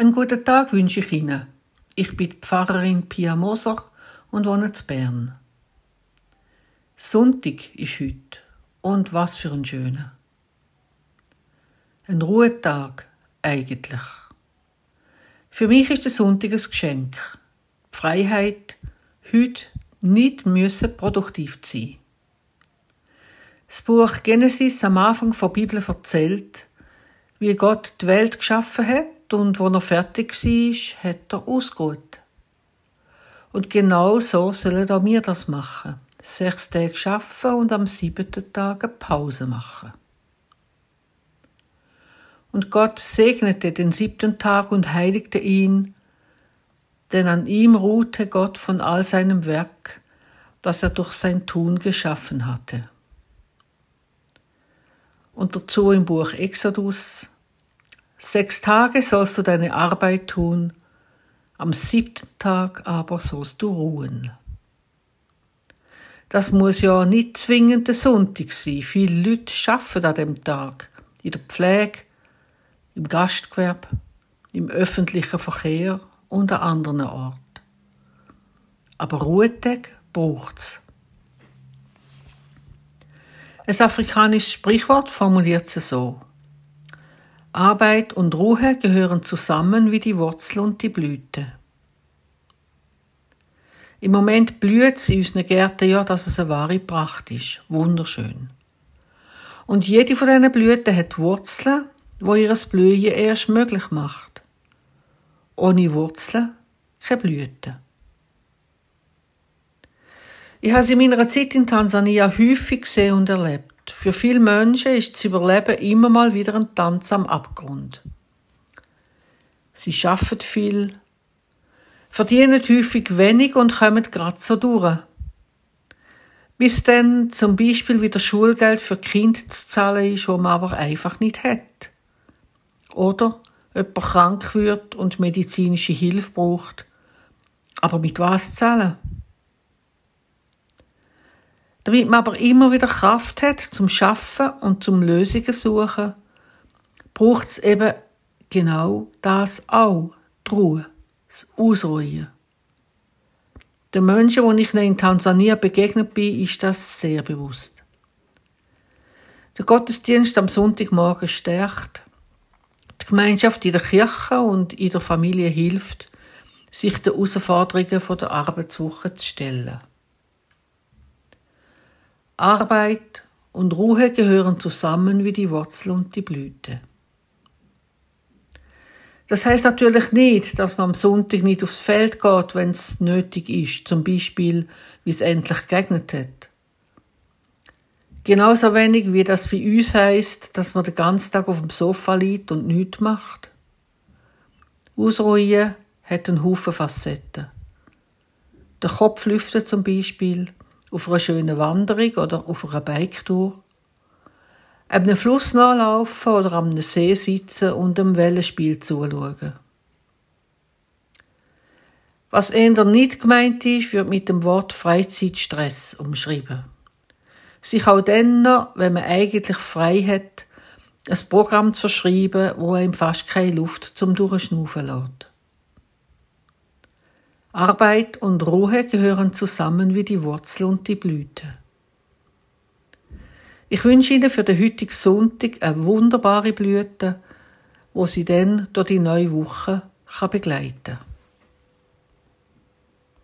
Einen guten Tag wünsche ich Ihnen. Ich bin Pfarrerin Pia Moser und wohne in Bern. Sonntag ist heute. Und was für ein schöner. Ein Ruhetag eigentlich. Für mich ist der Sonntag ein Geschenk. Die Freiheit, heute nicht müssen produktiv zu sein. Das Buch Genesis am Anfang der Bibel erzählt, wie Gott die Welt geschaffen hat und wo er fertig war, hat er ausgeruht. Und genau so sollen auch wir das machen. Sechs Tage arbeiten und am siebten Tag eine Pause machen. Und Gott segnete den siebten Tag und heiligte ihn, denn an ihm ruhte Gott von all seinem Werk, das er durch sein Tun geschaffen hatte. Und dazu im Buch Exodus Sechs Tage sollst du deine Arbeit tun, am siebten Tag aber sollst du ruhen. Das muss ja nicht zwingend der Sonntag sein. Viele Leute arbeiten an dem Tag. In der Pflege, im Gastgewerbe, im öffentlichen Verkehr und an anderen Orten. Aber Ruhetag braucht's. Ein afrikanisches Sprichwort formuliert es so. Arbeit und Ruhe gehören zusammen wie die Wurzel und die Blüte. Im Moment blüht es in unseren Gärten ja, dass es eine wahre Pracht ist. Wunderschön. Und jede von diesen Blüten hat Wurzeln, wo ihres Blühen erst möglich macht. Ohne Wurzeln keine Blüten. Ich habe sie in meiner Zeit in Tansania häufig gesehen und erlebt. Für viele Menschen ist das Überleben immer mal wieder ein Tanz am Abgrund. Sie schaffen viel, verdienen häufig wenig und kommen gerade so durch. Bis dann zum Beispiel wieder Schulgeld für Kind zu zahlen ist, wo man aber einfach nicht hat. Oder jemand krank wird und medizinische Hilfe braucht. Aber mit was zahlen? Damit man aber immer wieder Kraft hat zum Schaffen und zum Lösungen suchen, braucht es eben genau das auch, die Ruhe, das Ausruhen. Den Menschen, die ich in Tansania begegnet bin, ist das sehr bewusst. Der Gottesdienst am Sonntagmorgen stärkt, die Gemeinschaft in der Kirche und in der Familie hilft, sich den Herausforderungen der Arbeitswoche zu stellen. Arbeit und Ruhe gehören zusammen wie die Wurzel und die Blüte. Das heißt natürlich nicht, dass man am Sonntag nicht aufs Feld geht, wenn es nötig ist, zum Beispiel, wie es endlich geregnet hat. Genauso wenig wie das bei uns heißt, dass man den ganzen Tag auf dem Sofa liegt und nichts macht. Ausruhen hat einen Haufen Facetten. Der Kopf lüftet zum Beispiel, auf einer schönen Wanderung oder auf einer Biketour, einem Fluss nachlaufen oder am See sitzen und dem Wellenspiel zuschauen. Was eher nicht gemeint ist, wird mit dem Wort Freizeitstress umschrieben. Sich auch dann noch, wenn man eigentlich frei hat, ein Programm zu verschreiben, wo einem fast keine Luft zum Durchschnaufen lässt. Arbeit und Ruhe gehören zusammen wie die Wurzel und die Blüte. Ich wünsche Ihnen für den heutigen Sonntag eine wunderbare Blüte, wo Sie dann durch die neue Woche begleiten kann.